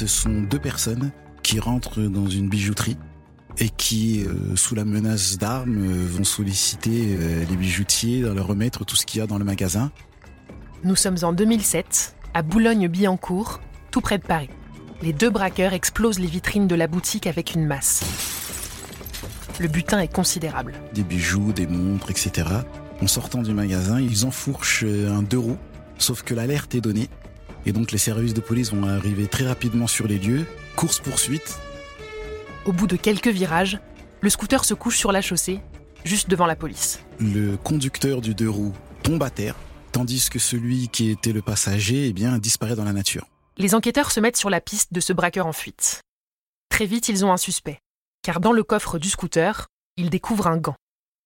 ce sont deux personnes qui rentrent dans une bijouterie et qui, euh, sous la menace d'armes, euh, vont solliciter euh, les bijoutiers, leur remettre tout ce qu'il y a dans le magasin. Nous sommes en 2007, à Boulogne-Billancourt, tout près de Paris. Les deux braqueurs explosent les vitrines de la boutique avec une masse. Le butin est considérable. Des bijoux, des montres, etc. En sortant du magasin, ils enfourchent un deux roues, sauf que l'alerte est donnée. Et donc les services de police vont arriver très rapidement sur les lieux. Course-poursuite, Au bout de quelques virages, le scooter se couche sur la chaussée, juste devant la police. le conducteur du deux roues tombe à terre, tandis que celui qui était le passager eh bien, disparaît dans la nature. Les enquêteurs se mettent sur la piste de ce braqueur en fuite. Très vite, ils ont un suspect, car dans le coffre du scooter, ils découvrent un gant.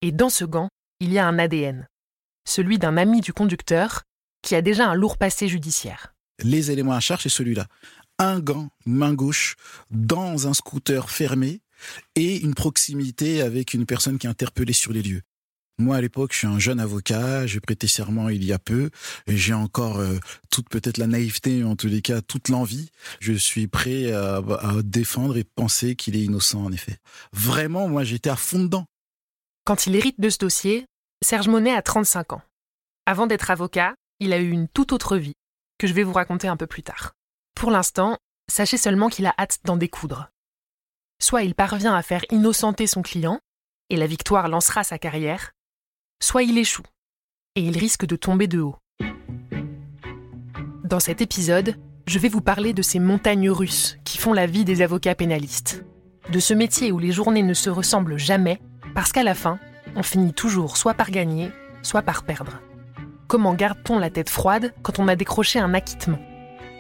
Et dans ce gant, il y a un ADN, celui d'un ami du conducteur qui a déjà un lourd passé judiciaire. Les éléments à charge, c'est celui-là. Un gant, main gauche, dans un scooter fermé et une proximité avec une personne qui est interpellée sur les lieux. Moi, à l'époque, je suis un jeune avocat, j'ai prêté serment il y a peu, et j'ai encore euh, toute peut-être la naïveté, en tous les cas, toute l'envie. Je suis prêt à, à défendre et penser qu'il est innocent, en effet. Vraiment, moi, j'étais à fond dedans. Quand il hérite de ce dossier, Serge Monet a 35 ans. Avant d'être avocat, il a eu une toute autre vie, je vais vous raconter un peu plus tard. Pour l'instant, sachez seulement qu'il a hâte d'en découdre. Soit il parvient à faire innocenter son client, et la victoire lancera sa carrière, soit il échoue, et il risque de tomber de haut. Dans cet épisode, je vais vous parler de ces montagnes russes qui font la vie des avocats pénalistes. De ce métier où les journées ne se ressemblent jamais, parce qu'à la fin, on finit toujours soit par gagner, soit par perdre. Comment garde-t-on la tête froide quand on a décroché un acquittement?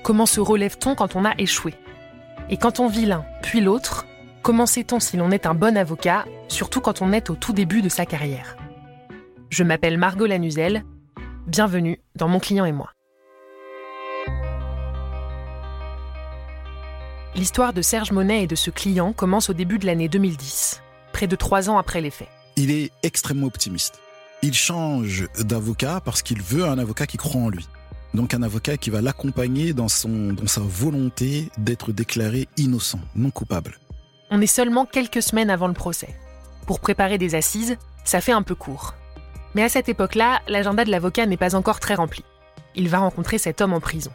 Comment se relève-t-on quand on a échoué? Et quand on vit l'un, puis l'autre, comment sait-on si l'on est un bon avocat, surtout quand on est au tout début de sa carrière? Je m'appelle Margot Lanuzel. Bienvenue dans Mon client et moi. L'histoire de Serge Monet et de ce client commence au début de l'année 2010, près de trois ans après les faits. Il est extrêmement optimiste. Il change d'avocat parce qu'il veut un avocat qui croit en lui. Donc un avocat qui va l'accompagner dans, dans sa volonté d'être déclaré innocent, non coupable. On est seulement quelques semaines avant le procès. Pour préparer des assises, ça fait un peu court. Mais à cette époque-là, l'agenda de l'avocat n'est pas encore très rempli. Il va rencontrer cet homme en prison.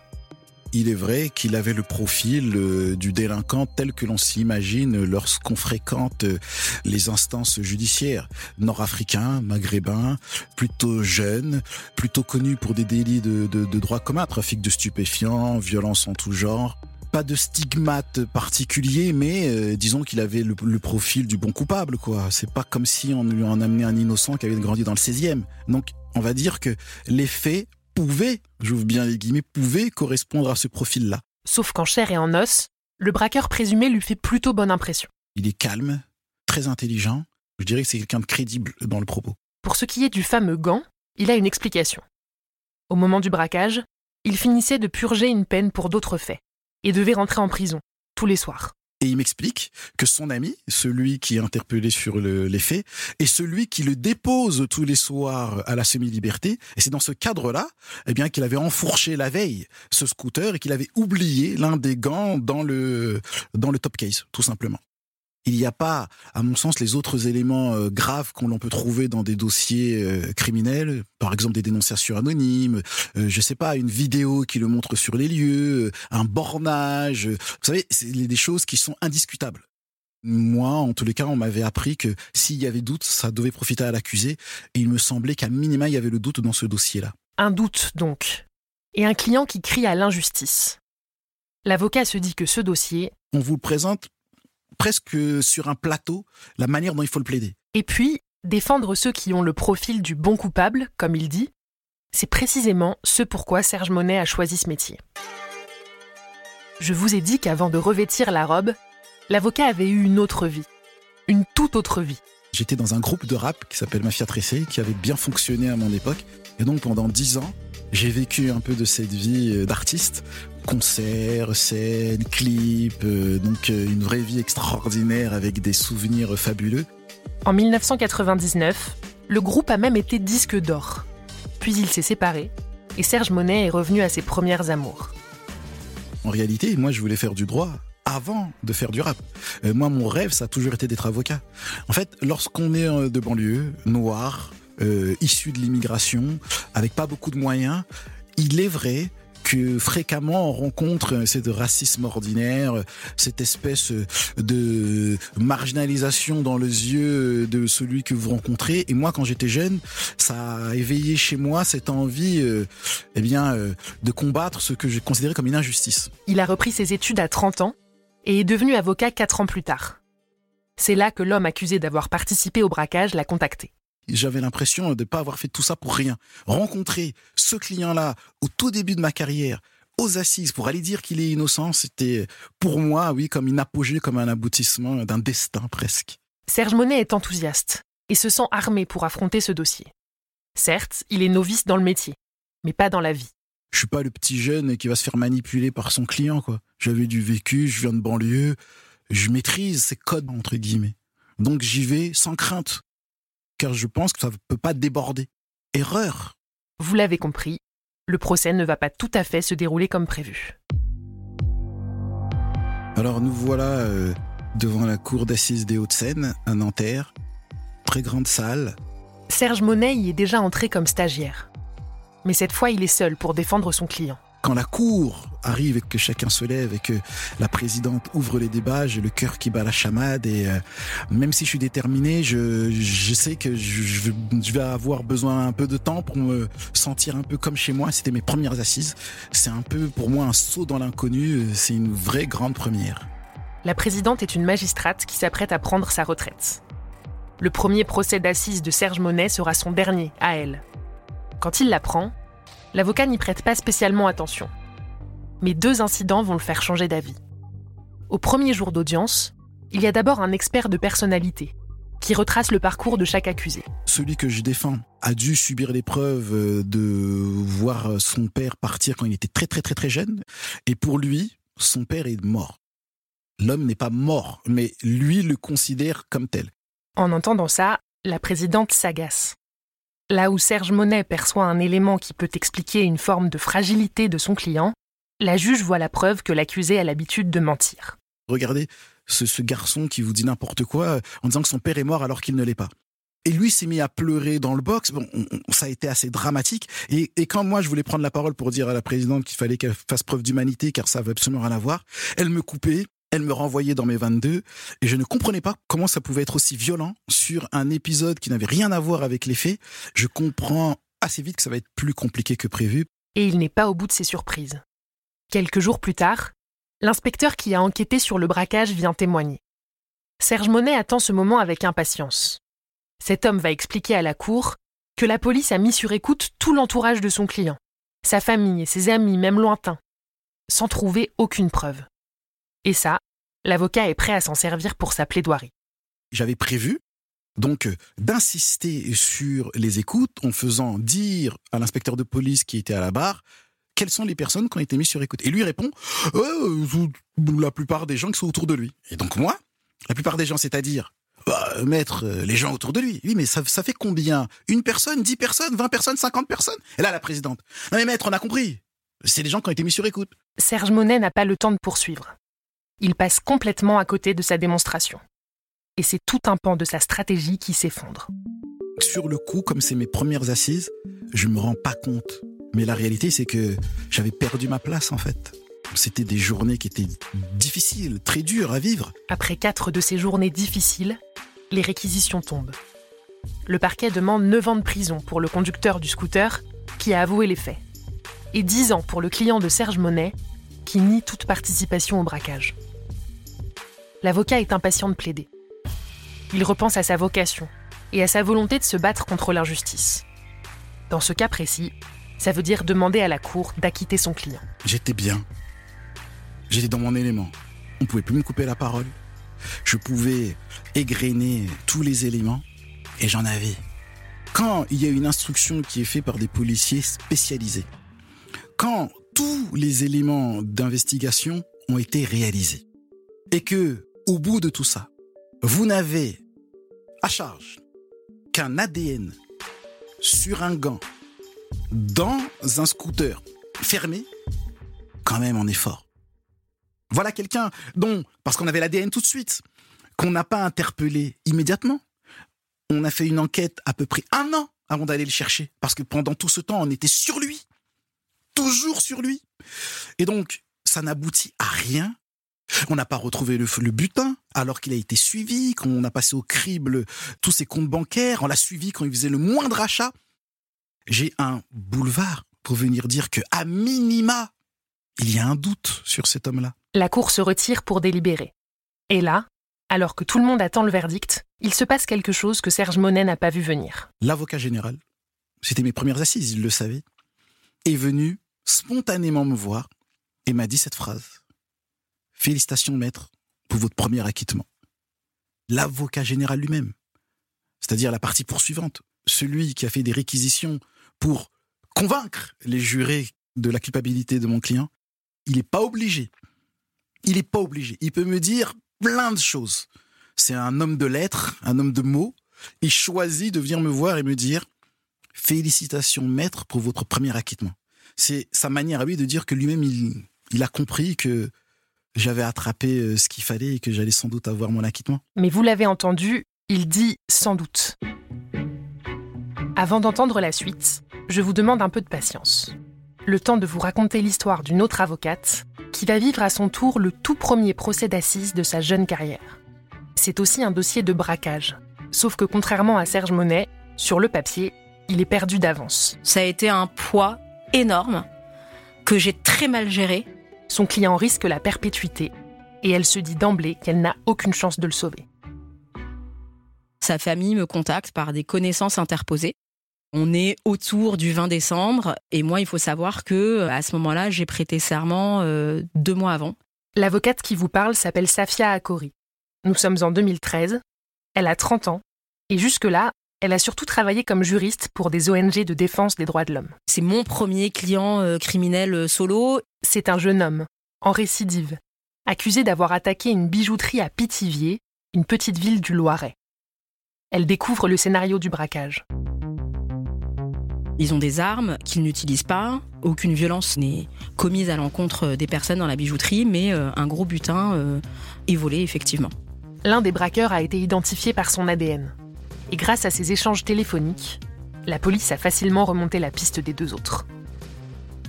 Il est vrai qu'il avait le profil euh, du délinquant tel que l'on s'imagine lorsqu'on fréquente euh, les instances judiciaires. Nord-africain, maghrébin, plutôt jeune, plutôt connu pour des délits de, de, de droit commun, trafic de stupéfiants, violence en tout genre. Pas de stigmate particulier, mais euh, disons qu'il avait le, le profil du bon coupable, quoi. C'est pas comme si on lui en amenait un innocent qui avait grandi dans le 16e. Donc, on va dire que les faits pouvaient, j'ouvre bien les guillemets, correspondre à ce profil-là. Sauf qu'en chair et en os, le braqueur présumé lui fait plutôt bonne impression. Il est calme, très intelligent. Je dirais que c'est quelqu'un de crédible dans le propos. Pour ce qui est du fameux gant, il a une explication. Au moment du braquage, il finissait de purger une peine pour d'autres faits et devait rentrer en prison tous les soirs. Et il m'explique que son ami, celui qui est interpellé sur le- les faits, est celui qui le dépose tous les soirs à la semi-liberté. Et c'est dans ce cadre-là, eh bien, qu'il avait enfourché la veille ce scooter et qu'il avait oublié l'un des gants dans le, dans le top case, tout simplement. Il n'y a pas, à mon sens, les autres éléments euh, graves qu'on l'on peut trouver dans des dossiers euh, criminels, par exemple des dénonciations anonymes, euh, je sais pas, une vidéo qui le montre sur les lieux, euh, un bornage. Vous savez, c'est des choses qui sont indiscutables. Moi, en tous les cas, on m'avait appris que s'il y avait doute, ça devait profiter à l'accusé. Et il me semblait qu'à minima, il y avait le doute dans ce dossier-là. Un doute donc. Et un client qui crie à l'injustice. L'avocat se dit que ce dossier, On vous le présente presque sur un plateau, la manière dont il faut le plaider. et puis défendre ceux qui ont le profil du bon coupable, comme il dit, c'est précisément ce pourquoi Serge Monet a choisi ce métier. Je vous ai dit qu'avant de revêtir la robe, l'avocat avait eu une autre vie. Une toute autre vie. J'étais dans un groupe de rap qui s'appelle Mafia Tressé, qui avait bien fonctionné à mon époque. Et donc pendant dix ans, j'ai vécu un peu de cette vie euh, d'artiste. Concerts, scènes, clips, euh, donc euh, une vraie vie extraordinaire avec des souvenirs fabuleux. En 1999, le groupe a même été disque d'or. Puis il s'est séparé et Serge Monet est revenu à ses premières amours. En réalité, moi, je voulais faire du droit avant de faire du rap. Euh, moi, mon rêve, ça a toujours été d'être avocat. En fait, lorsqu'on est de banlieue, noir, euh, issu de l'immigration, avec pas beaucoup de moyens, il est vrai que fréquemment on rencontre ce racisme ordinaire, cette espèce de marginalisation dans les yeux de celui que vous rencontrez. Et moi, quand j'étais jeune, ça a éveillé chez moi cette envie, euh, eh bien, euh, de combattre ce que je considérais comme une injustice. Il a repris ses études à 30 ans et est devenu avocat 4 ans plus tard. C'est là que l'homme accusé d'avoir participé au braquage l'a contacté j'avais l'impression de ne pas avoir fait tout ça pour rien. Rencontrer ce client-là au tout début de ma carrière, aux assises, pour aller dire qu'il est innocent, c'était pour moi, oui, comme une apogée, comme un aboutissement d'un destin presque. Serge Monet est enthousiaste et se sent armé pour affronter ce dossier. Certes, il est novice dans le métier, mais pas dans la vie. Je suis pas le petit jeune qui va se faire manipuler par son client, quoi. J'avais du vécu, je viens de banlieue, je maîtrise ces codes, entre guillemets. Donc j'y vais sans crainte car je pense que ça ne peut pas déborder. Erreur. Vous l'avez compris, le procès ne va pas tout à fait se dérouler comme prévu. Alors nous voilà euh, devant la cour d'assises des Hauts-de-Seine, à Nanterre. Très grande salle. Serge Monet y est déjà entré comme stagiaire. Mais cette fois, il est seul pour défendre son client quand la cour arrive et que chacun se lève et que la présidente ouvre les débats, j'ai le cœur qui bat la chamade et euh, même si je suis déterminé, je, sais que je, je, vais avoir besoin un peu de temps pour me sentir un peu comme chez moi. C'était mes premières assises. C'est un peu pour moi un saut dans l'inconnu. C'est une vraie grande première. La présidente est une magistrate qui s'apprête à prendre sa retraite. Le premier procès d'assises de Serge Monet sera son dernier à elle. Quand il l'apprend, l'avocat n'y prête pas spécialement attention. Mais deux incidents vont le faire changer d'avis. Au premier jour d'audience, il y a d'abord un expert de personnalité qui retrace le parcours de chaque accusé. Celui que je défends a dû subir l'épreuve euh, de voir son père partir quand il était très très très très jeune. Et pour lui, son père est mort. L'homme n'est pas mort, mais lui le considère comme tel. En entendant ça, la présidente s'agace. Là où Serge Monet perçoit un élément qui peut expliquer une forme de fragilité de son client, la juge voit la preuve que l'accusé a l'habitude de mentir. Regardez ce, garçon qui vous dit n'importe quoi euh, en disant que son père est mort alors qu'il ne l'est pas. Et lui s'est mis à pleurer dans le box. Bon, ça a été assez dramatique. Et, et, quand moi je voulais prendre la parole pour dire à la présidente qu'il fallait qu'elle fasse preuve d'humanité, car ça avait absolument rien à voir, elle me coupait elle me renvoyait dans mes 22 et je ne comprenais pas comment ça pouvait être aussi violent sur un épisode qui n'avait rien à voir avec les faits. Je comprends assez vite que ça va être plus compliqué que prévu. Et il n'est pas au bout de ses surprises. Quelques jours plus tard, l'inspecteur qui a enquêté sur le braquage vient témoigner. Serge Monet attend ce moment avec impatience. Cet homme va expliquer à la cour que la police a mis sur écoute tout l'entourage de son client, sa famille et ses amis, même lointains, sans trouver aucune preuve. Et ça, l'avocat est prêt à s'en servir pour sa plaidoirie. J'avais prévu donc euh, d'insister sur les écoutes en faisant dire à l'inspecteur de police qui était à la barre quelles sont les personnes qui ont été mises sur écoute. Et lui répond euh, la plupart des gens qui sont autour de lui. Et donc moi, la plupart des gens, c'est-à-dire bah, mettre euh, les gens autour de lui. Oui, mais ça, ça fait combien? Une personne, dix personnes, vingt personnes, cinquante personnes? Et là, la présidente. Non mais maître, on a compris. C'est des gens qui ont été mis sur écoute. Serge Monet n'a pas le temps de poursuivre il passe complètement à côté de sa démonstration. Et c'est tout un pan de sa stratégie qui s'effondre. Sur le coup, comme c'est mes premières assises, je me rends pas compte. Mais la réalité, c'est que j'avais perdu ma place en fait. C'était des journées qui étaient difficiles, très dures à vivre. Après quatre de ces journées difficiles, les réquisitions tombent. Le parquet demande 9 ans de prison pour le conducteur du scooter qui a avoué les faits. Et 10 ans pour le client de Serge Monet qui nie toute participation au braquage l'avocat est impatient de plaider. Il repense à sa vocation et à sa volonté de se battre contre l'injustice. Dans ce cas précis, ça veut dire demander à la cour d'acquitter son client. J'étais bien. J'étais dans mon élément. On ne pouvait plus me couper la parole. Je pouvais égrener tous les éléments et j'en avais. Quand il y a une instruction qui est faite par des policiers spécialisés, quand tous les éléments d'investigation ont été réalisés et que au bout de tout ça, vous n'avez à charge qu'un ADN sur un gant dans un scooter fermé, quand même on est fort. Voilà quelqu'un dont, parce qu'on avait l'ADN tout de suite, qu'on n'a pas interpellé immédiatement. On a fait une enquête à peu près un an avant d'aller le chercher, parce que pendant tout ce temps, on était sur lui, toujours sur lui. Et donc, ça n'aboutit à rien. On n'a pas retrouvé le, le butin alors qu'il a été suivi, qu'on a passé au crible tous ses comptes bancaires, on l'a suivi quand il faisait le moindre achat. J'ai un boulevard pour venir dire que, à minima, il y a un doute sur cet homme-là. La cour se retire pour délibérer. Et là, alors que tout le monde attend le verdict, il se passe quelque chose que Serge Monet n'a pas vu venir. L'avocat général, c'était mes premières assises, il le savait, est venu spontanément me voir et m'a dit cette phrase. Félicitations, maître, pour votre premier acquittement. L'avocat général lui-même, c'est-à-dire la partie poursuivante, celui qui a fait des réquisitions pour convaincre les jurés de la culpabilité de mon client, il n'est pas obligé. Il n'est pas obligé. Il peut me dire plein de choses. C'est un homme de lettres, un homme de mots. Il choisit de venir me voir et me dire Félicitations, maître, pour votre premier acquittement. C'est sa manière à lui de dire que lui-même, il, il a compris que j'avais attrapé euh, ce qu'il fallait et que j'allais sans doute avoir mon acquittement. Mais vous l'avez entendu, il dit sans doute. Avant d'entendre la suite, je vous demande un peu de patience. Le temps de vous raconter l'histoire d'une autre avocate qui va vivre à son tour le tout premier procès d'assises de sa jeune carrière. C'est aussi un dossier de braquage. Sauf que contrairement à Serge Monet, sur le papier, il est perdu d'avance. Ça a été un poids énorme que j'ai très mal géré. Son client risque la perpétuité et elle se dit d'emblée qu'elle n'a aucune chance de le sauver. Sa famille me contacte par des connaissances interposées. On est autour du 20 décembre et moi, il faut savoir que à ce moment-là, j'ai prêté serment euh, deux mois avant. L'avocate qui vous parle s'appelle Safia Akori. Nous sommes en 2013. Elle a 30 ans et jusque-là, elle a surtout travaillé comme juriste pour des ONG de défense des droits de l'homme. C'est mon premier client euh, criminel euh, solo. C'est un jeune homme, en récidive, accusé d'avoir attaqué une bijouterie à Pithiviers, une petite ville du Loiret. Elle découvre le scénario du braquage. Ils ont des armes qu'ils n'utilisent pas. Aucune violence n'est commise à l'encontre des personnes dans la bijouterie, mais euh, un gros butin est volé effectivement. L'un des braqueurs a été identifié par son ADN. Et grâce à ces échanges téléphoniques, la police a facilement remonté la piste des deux autres.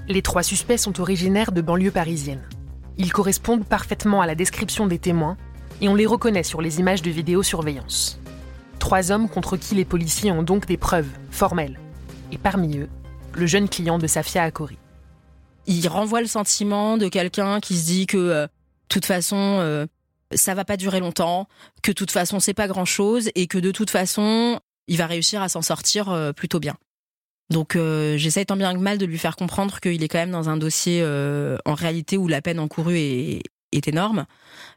Les trois suspects sont originaires de banlieues parisiennes. Ils correspondent parfaitement à la description des témoins et on les reconnaît sur les images de vidéosurveillance. Trois hommes contre qui les policiers ont donc des preuves formelles. Et parmi eux, le jeune client de Safia Akori. Il renvoie le sentiment de quelqu'un qui se dit que, euh, de toute façon, euh, ça va pas durer longtemps, que de toute façon c'est pas grand chose et que de toute façon il va réussir à s'en sortir euh, plutôt bien. Donc euh, j'essaie tant bien que mal de lui faire comprendre qu'il est quand même dans un dossier en réalité où la peine encourue est, est énorme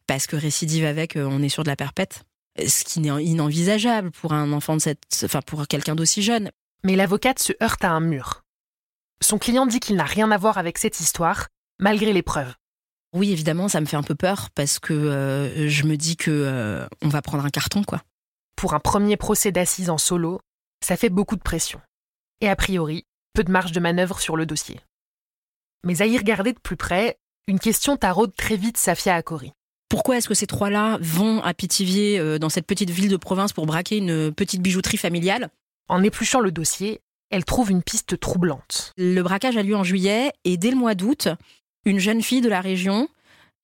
parce que récidive avec on est sur de la perpète, ce qui n'est inenvisageable pour un enfant de cette, enfin pour quelqu'un d'aussi jeune. Mais l'avocate se heurte à un mur. Son client dit qu'il n'a rien à voir avec cette histoire, malgré les preuves. Oui, évidemment, ça me fait un peu peur parce que euh, je me dis que euh, on va prendre un carton, quoi. Pour un premier procès d'assises en solo, ça fait beaucoup de pression. Et a priori, peu de marge de manœuvre sur le dossier. Mais à y regarder de plus près, une question taraude très vite Safia Akori. Pourquoi est-ce que ces trois-là vont à Pithiviers, euh, dans cette petite ville de province, pour braquer une petite bijouterie familiale? En épluchant le dossier, elle trouve une piste troublante. Le braquage a lieu en juillet et dès le mois d'août, une jeune fille de la région,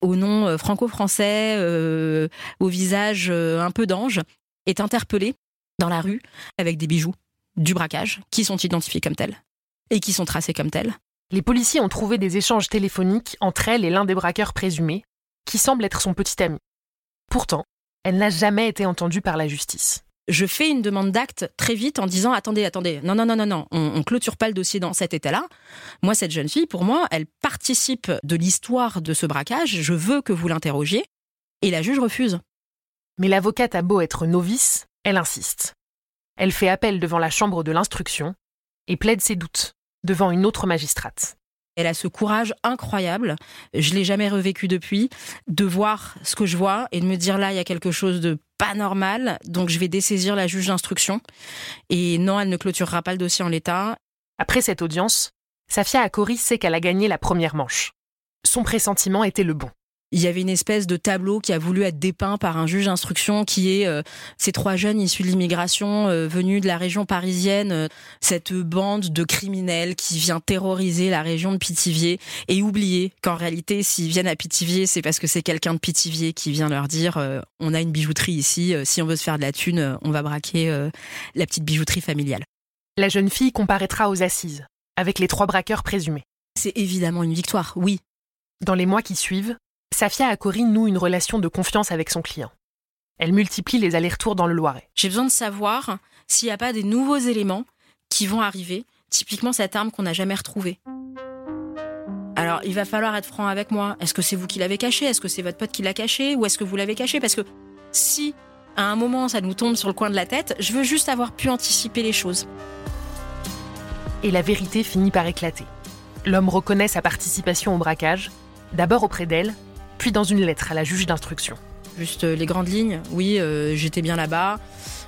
au nom euh, franco-français, euh, au visage euh, un peu d'ange, est interpellée dans la rue avec des bijoux du braquage qui sont identifiés comme tels et qui sont tracés comme tels. Les policiers ont trouvé des échanges téléphoniques entre elle et l'un des braqueurs présumés, qui semble être son petit ami. Pourtant, elle n'a jamais été entendue par la justice je fais une demande d'acte très vite en disant attendez, attendez, non, non, non, non, non, on, on clôture pas le dossier dans cet état-là. Moi, cette jeune fille, pour moi, elle participe de l'histoire de ce braquage. Je veux que vous l'interrogiez. Et la juge refuse. Mais l'avocate a beau être novice, elle insiste. Elle fait appel devant la chambre de l'instruction et plaide ses doutes devant une autre magistrate. Elle a ce courage incroyable, je l'ai jamais revécu depuis, de voir ce que je vois et de me dire là, il y a quelque chose de pas normal, donc je vais dessaisir la juge d'instruction. Et non, elle ne clôturera pas le dossier en l'état. Après cette audience, Safia Akori sait qu'elle a gagné la première manche. Son pressentiment était le bon. Il y avait une espèce de tableau qui a voulu être dépeint par un juge d'instruction qui est euh, ces trois jeunes issus de l'immigration euh, venus de la région parisienne, euh, cette bande de criminels qui vient terroriser la région de Pithiviers et oublier qu'en réalité s'ils viennent à Pithiviers c'est parce que c'est quelqu'un de Pithiviers qui vient leur dire on a une bijouterie ici, si on veut se faire de la thune, on va braquer la petite bijouterie familiale. La jeune fille comparaîtra aux assises avec les trois braqueurs présumés. C'est évidemment une victoire, oui. Dans les mois qui suivent, Safia Akori noue une relation de confiance avec son client. Elle multiplie les allers-retours dans le Loiret. J'ai besoin de savoir s'il n'y a pas des nouveaux éléments qui vont arriver, typiquement cette arme qu'on n'a jamais retrouvée. Alors, il va falloir être franc avec moi. Est-ce que c'est vous qui l'avez cachée? Est-ce que c'est votre pote qui l'a cachée? Ou est-ce que vous l'avez cachée? Parce que si, à un moment, ça nous tombe sur le coin de la tête, je veux juste avoir pu anticiper les choses. Et la vérité finit par éclater. L'homme reconnaît sa participation au braquage, d'abord auprès d'elle, puis dans une lettre à la juge d'instruction. Juste euh, les grandes lignes, oui, euh, j'étais bien là-bas.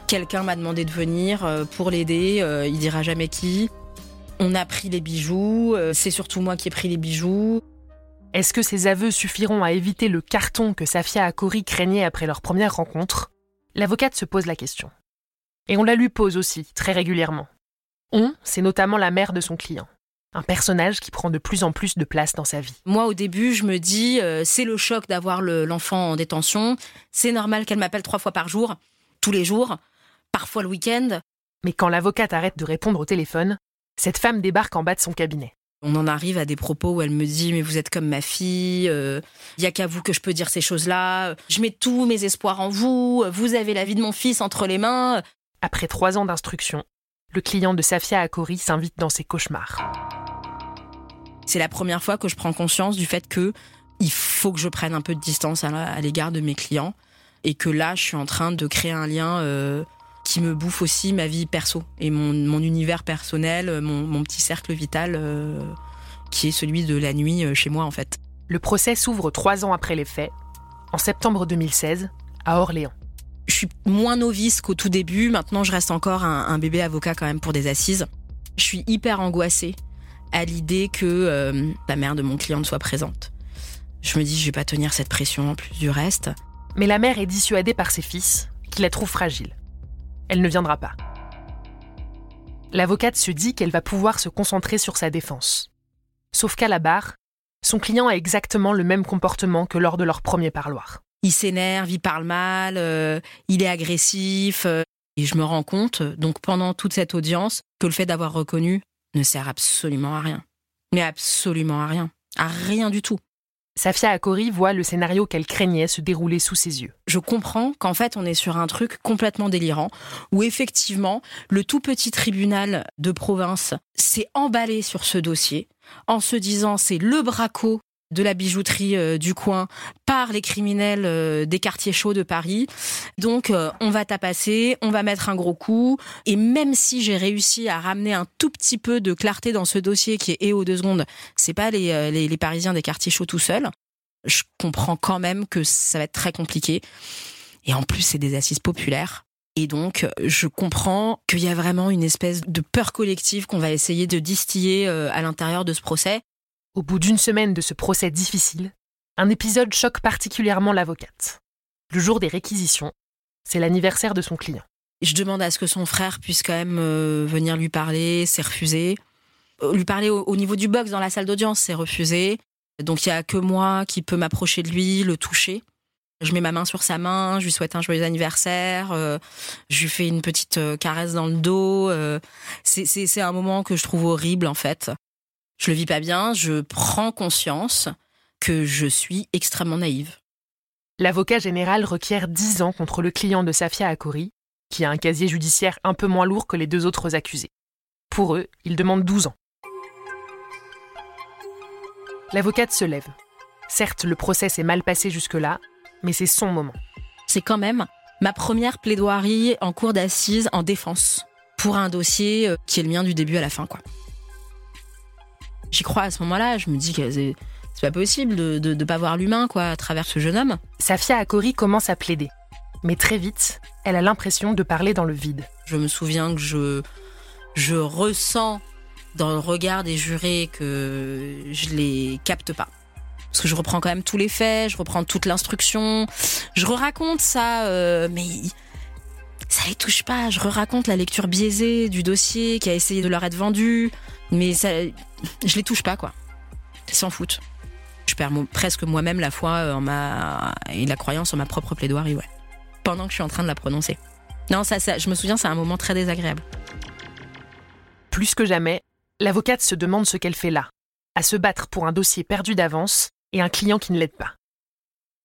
Quelqu'un m'a demandé de venir euh, pour l'aider, il dira jamais qui. On a pris les bijoux, c'est surtout moi qui ai pris les bijoux. Est-ce que ces aveux suffiront à éviter le carton que Safia Akori craignait après leur première rencontre? L'avocate se pose la question. Et on la lui pose aussi, très régulièrement. On, c'est notamment la mère de son client un personnage qui prend de plus en plus de place dans sa vie. Moi, au début, je me dis, euh, c'est le choc d'avoir l'enfant en détention. C'est normal qu'elle m'appelle trois fois par jour, tous les jours, parfois le week-end. Mais quand l'avocate arrête de répondre au téléphone, cette femme débarque en bas de son cabinet. On en arrive à des propos où elle me dit mais vous êtes comme ma fille, il euh, y a qu'à vous que je peux dire ces choses-là. Je mets tous mes espoirs en vous. Vous avez la vie de mon fils entre les mains. Après trois ans d'instruction, le client de Safia Akori s'invite dans ses cauchemars. C'est la première fois que je prends conscience du fait que il faut que je prenne un peu de distance à l'égard de mes clients et que là, je suis en train de créer un lien euh, qui me bouffe aussi ma vie perso et mon, univers personnel, mon, petit cercle vital euh, qui est celui de la nuit euh, chez moi en fait. Le procès s'ouvre trois ans après les faits, en septembre 2016, à Orléans. Je suis moins novice qu'au tout début. Maintenant, je reste encore un, bébé avocat quand même pour des assises. Je suis hyper angoissée à l'idée que euh, la mère de mon client soit présente. Je me dis, je vais pas tenir cette pression en plus du reste. Mais la mère est dissuadée par ses fils, qui la trouvent fragile. Elle ne viendra pas. L'avocate se dit qu'elle va pouvoir se concentrer sur sa défense. Sauf qu'à la barre, son client a exactement le même comportement que lors de leur premier parloir il s'énerve, il parle mal, euh, il est agressif. Euh, et je me rends compte, donc pendant toute cette audience, que le fait d'avoir reconnu ne sert absolument à rien. Mais absolument à rien. À rien du tout. Safia Akori voit le scénario qu'elle craignait se dérouler sous ses yeux. Je comprends qu'en fait on est sur un truc complètement délirant, où effectivement le tout petit tribunal de province s'est emballé sur ce dossier en se disant c'est le braco de la bijouterie euh, du coin par les criminels euh, des quartiers chauds de Paris. Donc euh, on va tapasser, on va mettre un gros coup. Et même si j'ai réussi à ramener un tout petit peu de clarté dans ce dossier qui est et aux deux secondes, c'est pas les, les, Parisiens des quartiers chauds tout seuls. Je comprends quand même que ça va être très compliqué. Et en plus, c'est des assises populaires. Et donc, je comprends qu'il y a vraiment une espèce de peur collective qu'on va essayer de distiller à l'intérieur de ce procès. Au bout d'une semaine de ce procès difficile, un épisode choque particulièrement l'avocate. Le jour des réquisitions, c'est l'anniversaire de son client. Je demande à ce que son frère puisse quand même euh, venir lui parler, c'est refusé. Euh, lui parler au, niveau du box dans la salle d'audience, c'est refusé. Donc il y a que moi qui peux m'approcher de lui, le toucher. Je mets ma main sur sa main, je lui souhaite un joyeux anniversaire, euh, je lui fais une petite caresse dans le dos. c'est un moment que je trouve horrible en fait je le vis pas bien, je prends conscience que je suis extrêmement naïve. L'avocat général requiert 10 ans contre le client de Safia Akori, qui a un casier judiciaire un peu moins lourd que les deux autres accusés. Pour eux, il demande 12 ans. L'avocate se lève. Certes, le procès s'est mal passé jusque-là, mais c'est son moment. C'est quand même ma première plaidoirie en cour d'assises en défense pour un dossier euh, qui est le mien du début à la fin, quoi. J'y crois à ce moment-là. Je me dis que c'est, pas possible de ne pas voir l'humain quoi à travers ce jeune homme. Safia Akori commence à plaider. Mais très vite, elle a l'impression de parler dans le vide. Je me souviens que je, je ressens dans le regard des jurés que je les capte pas. parce que je reprends quand même tous les faits, je reprends toute l'instruction, je re-raconte ça, euh, mais ça les touche pas. Je re-raconte la lecture biaisée du dossier qui a essayé de leur être vendu, mais ça, je les touche pas quoi. Ils s'en foutent. Je perds presque moi-même la foi en ma et la croyance en ma propre plaidoirie, ouais. Pendant que je suis en train de la prononcer. Non, ça, ça je me souviens, c'est un moment très désagréable. Plus que jamais, l'avocate se demande ce qu'elle fait là, à se battre pour un dossier perdu d'avance et un client qui ne l'aide pas.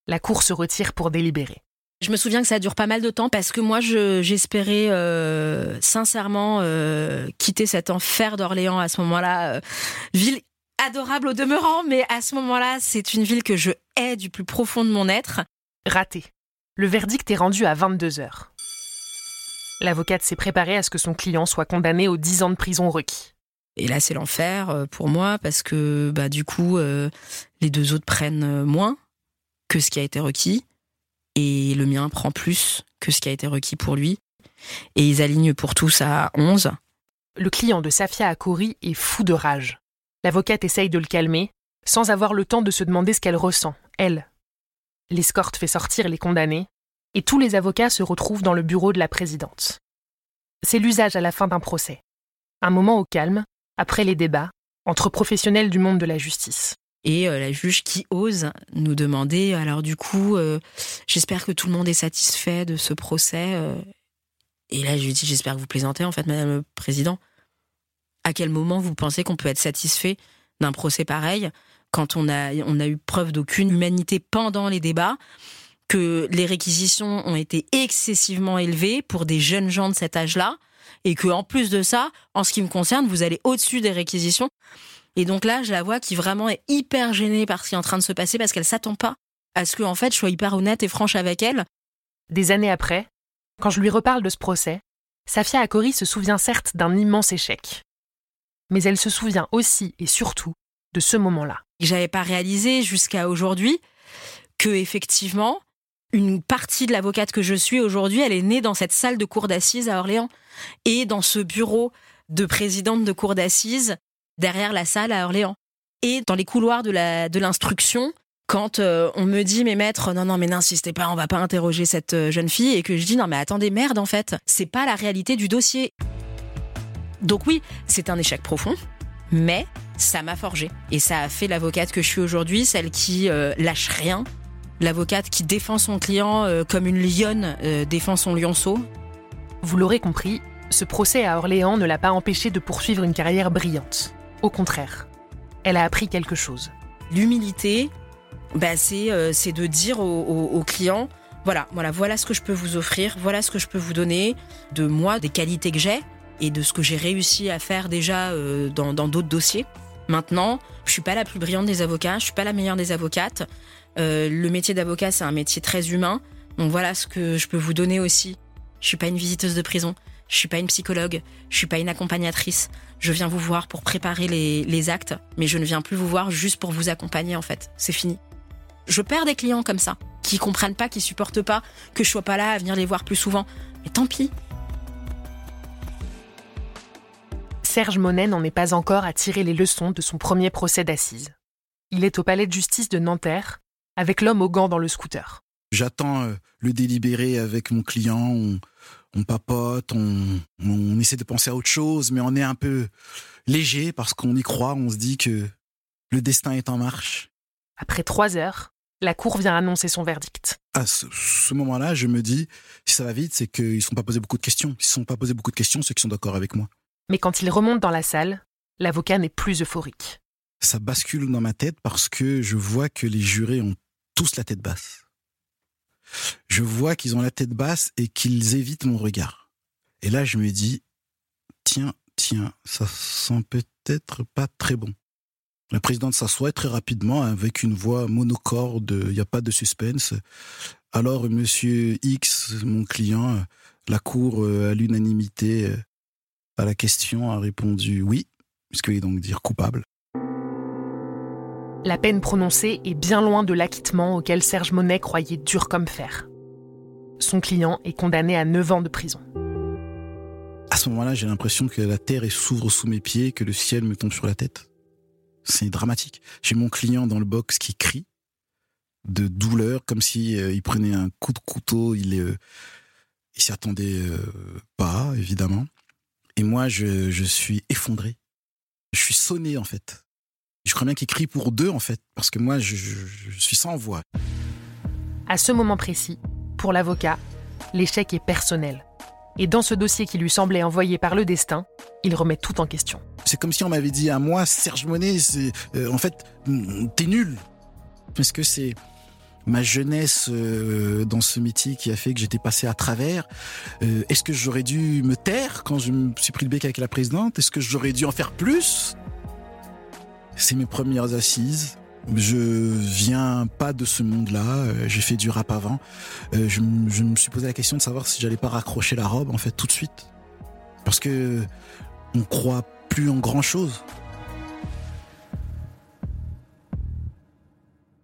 La cour se retire pour délibérer. Je me souviens que ça dure pas mal de temps parce que moi j'espérais euh, sincèrement euh, quitter cet enfer d'Orléans à ce moment-là, euh, ville adorable au demeurant, mais à ce moment-là c'est une ville que je hais du plus profond de mon être. Raté. Le verdict est rendu à 22 heures. L'avocate s'est préparée à ce que son client soit condamné aux 10 ans de prison requis. Et là, c'est l'enfer pour moi parce que bah, du coup, les deux autres prennent moins que ce qui a été requis et le mien prend plus que ce qui a été requis pour lui. Et ils alignent pour tous à 11. Le client de Safia Akori est fou de rage. L'avocate essaye de le calmer, sans avoir le temps de se demander ce qu'elle ressent, elle. L'escorte fait sortir les condamnés, et tous les avocats se retrouvent dans le bureau de la présidente. C'est l'usage à la fin d'un procès. Un moment au calme, après les débats, entre professionnels du monde de la justice. Et euh, la juge qui ose nous demander, alors du coup, euh, j'espère que tout le monde est satisfait de ce procès. Euh. Et là, je lui dis, j'espère que vous plaisantez, en fait, Madame le Président. À quel moment vous pensez qu'on peut être satisfait d'un procès pareil quand on a, on a eu preuve d'aucune humanité pendant les débats que les réquisitions ont été excessivement élevées pour des jeunes gens de cet âge-là, et que en plus de ça, en ce qui me concerne, vous allez au-dessus des réquisitions. Et donc là, je la vois qui vraiment est hyper gênée par ce qui est en train de se passer parce qu'elle s'attend pas à ce que en fait je sois hyper honnête et franche avec elle. Des années après, quand je lui reparle de ce procès, Safia Akori se souvient certes d'un immense échec, mais elle se souvient aussi et surtout de ce moment-là. J'avais pas réalisé jusqu'à aujourd'hui que effectivement une partie de l'avocate que je suis aujourd'hui, elle est née dans cette salle de cour d'assises à Orléans et dans ce bureau de présidente de cour d'assises derrière la salle à Orléans. Et dans les couloirs de l'instruction, quand euh, on me dit mes maîtres non non mais n'insistez pas, on va pas interroger cette euh, jeune fille et que je dis non mais attendez merde en fait, c'est pas la réalité du dossier. Donc oui, c'est un échec profond, mais ça m'a forgé et ça a fait l'avocate que je suis aujourd'hui, celle qui euh, lâche rien, l'avocate qui défend son client comme une lionne défend son lionceau. Vous l'aurez compris, ce procès à Orléans ne l'a pas empêché de poursuivre une carrière brillante. Au contraire, elle a appris quelque chose. L'humilité, bah, c'est euh, de dire au, client voilà, voilà, voilà ce que je peux vous offrir, voilà ce que je peux vous donner de moi, des qualités que j'ai et de ce que j'ai réussi à faire déjà dans d'autres dossiers. Maintenant, je suis pas la plus brillante des avocats, je suis pas la meilleure des avocates. Euh, le métier d'avocat, c'est un métier très humain. Donc voilà ce que je peux vous donner aussi. Je suis pas une visiteuse de prison. Je suis pas une psychologue. Je suis pas une accompagnatrice. Je viens vous voir pour préparer les, les actes, mais je ne viens plus vous voir juste pour vous accompagner en fait. C'est fini. Je perds des clients comme ça, qui comprennent pas, qui supportent pas que je sois pas là à venir les voir plus souvent. Mais tant pis. Serge Monet n'en est pas encore à tirer les leçons de son premier procès d'assises. Il est au palais de justice de Nanterre avec l'homme au gant dans le scooter. J'attends euh, le délibéré avec mon client, on, papote, on, on, essaie de penser à autre chose, mais on est un peu léger parce qu'on y croit, on se dit que le destin est en marche. Après trois heures, la cour vient annoncer son verdict. À ce, moment-là, je me dis, si ça va vite, c'est qu'ils ne sont pas posés beaucoup de questions. S'ils ne sont pas posés beaucoup de questions, ceux qui sont d'accord avec moi. Mais quand il remonte dans la salle, l'avocat n'est plus euphorique. Ça bascule dans ma tête parce que je vois que les jurés ont tous la tête basse. Je vois qu'ils ont la tête basse et qu'ils évitent mon regard. Et là, je me dis, tiens, tiens, ça sent peut-être pas très bon. La présidente s'assoit très rapidement avec une voix monocorde, il n'y a pas de suspense. Alors, monsieur X, mon client, la cour euh, à l'unanimité euh, à la question a répondu oui, puisqu'il est donc dire coupable. La peine prononcée est bien loin de l'acquittement auquel Serge Monet croyait dur comme fer. Son client est condamné à 9 ans de prison. À ce moment-là, j'ai l'impression que la terre s'ouvre sous mes pieds, que le ciel me tombe sur la tête. C'est dramatique. J'ai mon client dans le box qui crie de douleur, comme si il prenait un coup de couteau. Il, il s'y attendait pas, évidemment. Et moi, je suis effondré. Je suis sonné, en fait. Je crois bien qu'il crie pour deux, en fait, parce que moi, je, je suis sans voix. À ce moment précis, pour l'avocat, l'échec est personnel. Et dans ce dossier qui lui semblait envoyé par le destin, il remet tout en question. C'est comme si on m'avait dit à moi, Serge Monet, euh, en fait, t'es nul. Parce que c'est ma jeunesse euh, dans ce métier qui a fait que j'étais passé à travers. Euh, est-ce que j'aurais dû me taire quand je me suis pris le bec avec la présidente? Est-ce que j'aurais dû en faire plus? C'est mes premières assises. Je viens pas de ce monde-là. Euh, j'ai fait du rap avant. Euh, je, me suis posé la question de savoir si j'allais pas raccrocher la robe en fait tout de suite, parce que on croit plus en grand chose.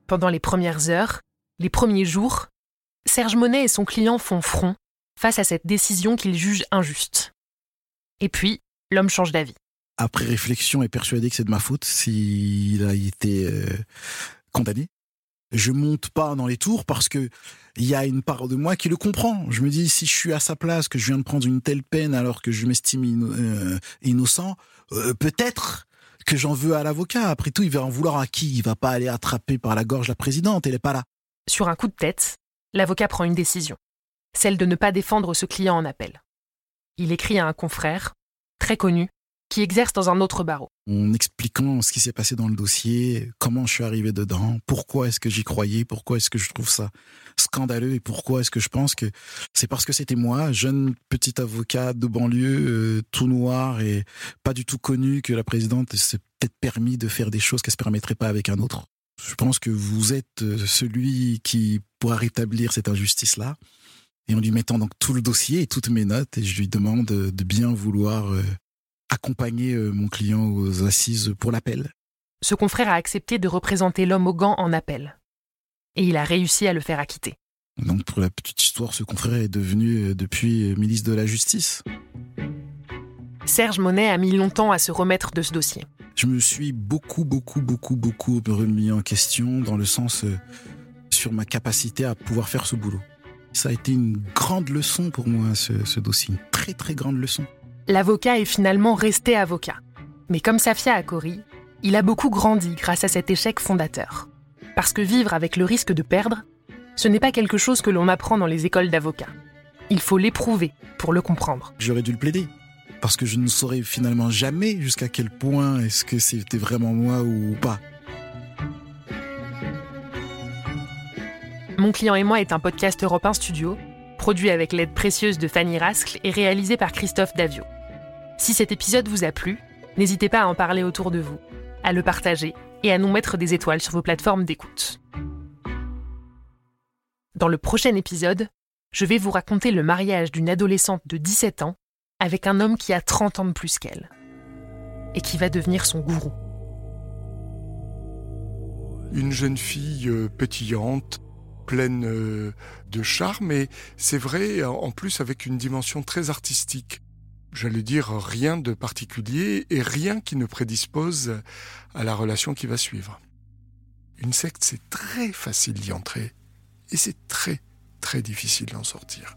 Pendant les premières heures, les premiers jours, Serge Monet et son client font front face à cette décision qu'ils jugent injuste. Et puis, l'homme change d'avis après réflexion, est persuadé que c'est de ma faute s'il a été euh, condamné. Je monte pas dans les tours parce que il y a une part de moi qui le comprend. Je me dis si je suis à sa place, que je viens de prendre une telle peine alors que je m'estime euh, innocent, euh, peut-être que j'en veux à l'avocat. Après tout, il va en vouloir à qui? Il va pas aller attraper par la gorge la présidente. Elle est pas là. Sur un coup de tête, l'avocat prend une décision, celle de ne pas défendre ce client en appel. Il écrit à un confrère, très connu, qui exerce dans un autre barreau. En expliquant ce qui s'est passé dans le dossier, comment je suis arrivé dedans, pourquoi est-ce que j'y croyais, pourquoi est-ce que je trouve ça scandaleux et pourquoi est-ce que je pense que c'est parce que c'était moi, jeune petit avocat de banlieue, euh, tout noir et pas du tout connu, que la présidente s'est peut-être permis de faire des choses qu'elle se permettrait pas avec un autre. Je pense que vous êtes euh, celui qui pourra rétablir cette injustice-là. Et en lui mettant donc tout le dossier et toutes mes notes, et je lui demande de bien vouloir euh, accompagner euh, mon client aux assises pour l'appel. Ce confrère a accepté de représenter l'homme au gant en appel. Et il a réussi à le faire acquitter. Donc pour la petite histoire, ce confrère est devenu euh, depuis euh, ministre de la Justice. Serge Monet a mis longtemps à se remettre de ce dossier. Je me suis beaucoup, beaucoup, beaucoup, beaucoup remis en question dans le sens sur ma capacité à pouvoir faire ce boulot. Ça a été une grande leçon pour moi, ce, ce dossier, une très, très grande leçon l'avocat est finalement resté avocat. Mais comme Safia Akori, il a beaucoup grandi grâce à cet échec fondateur. Parce que vivre avec le risque de perdre, ce n'est pas quelque chose que l'on apprend dans les écoles d'avocats. Il faut l'éprouver pour le comprendre. J'aurais dû le plaider. Parce que je ne saurais finalement jamais jusqu'à quel point est-ce que c'était vraiment moi ou pas. Mon client et moi est un podcast Europe 1 Studio, produit avec l'aide précieuse de Fanny Rascle et réalisé par Christophe Davio. Si cet épisode vous a plu, n'hésitez pas à en parler autour de vous, à le partager et à nous mettre des étoiles sur vos plateformes d'écoute. Dans le prochain épisode, je vais vous raconter le mariage d'une adolescente de 17 ans avec un homme qui a 30 ans de plus qu'elle et qui va devenir son gourou. Une jeune fille euh, pétillante, pleine euh, de charme et c'est vrai en plus avec une dimension très artistique j'allais dire, rien de particulier et rien qui ne prédispose à la relation qui va suivre. Une secte, c'est très facile d'y entrer et c'est très, très difficile d'en sortir.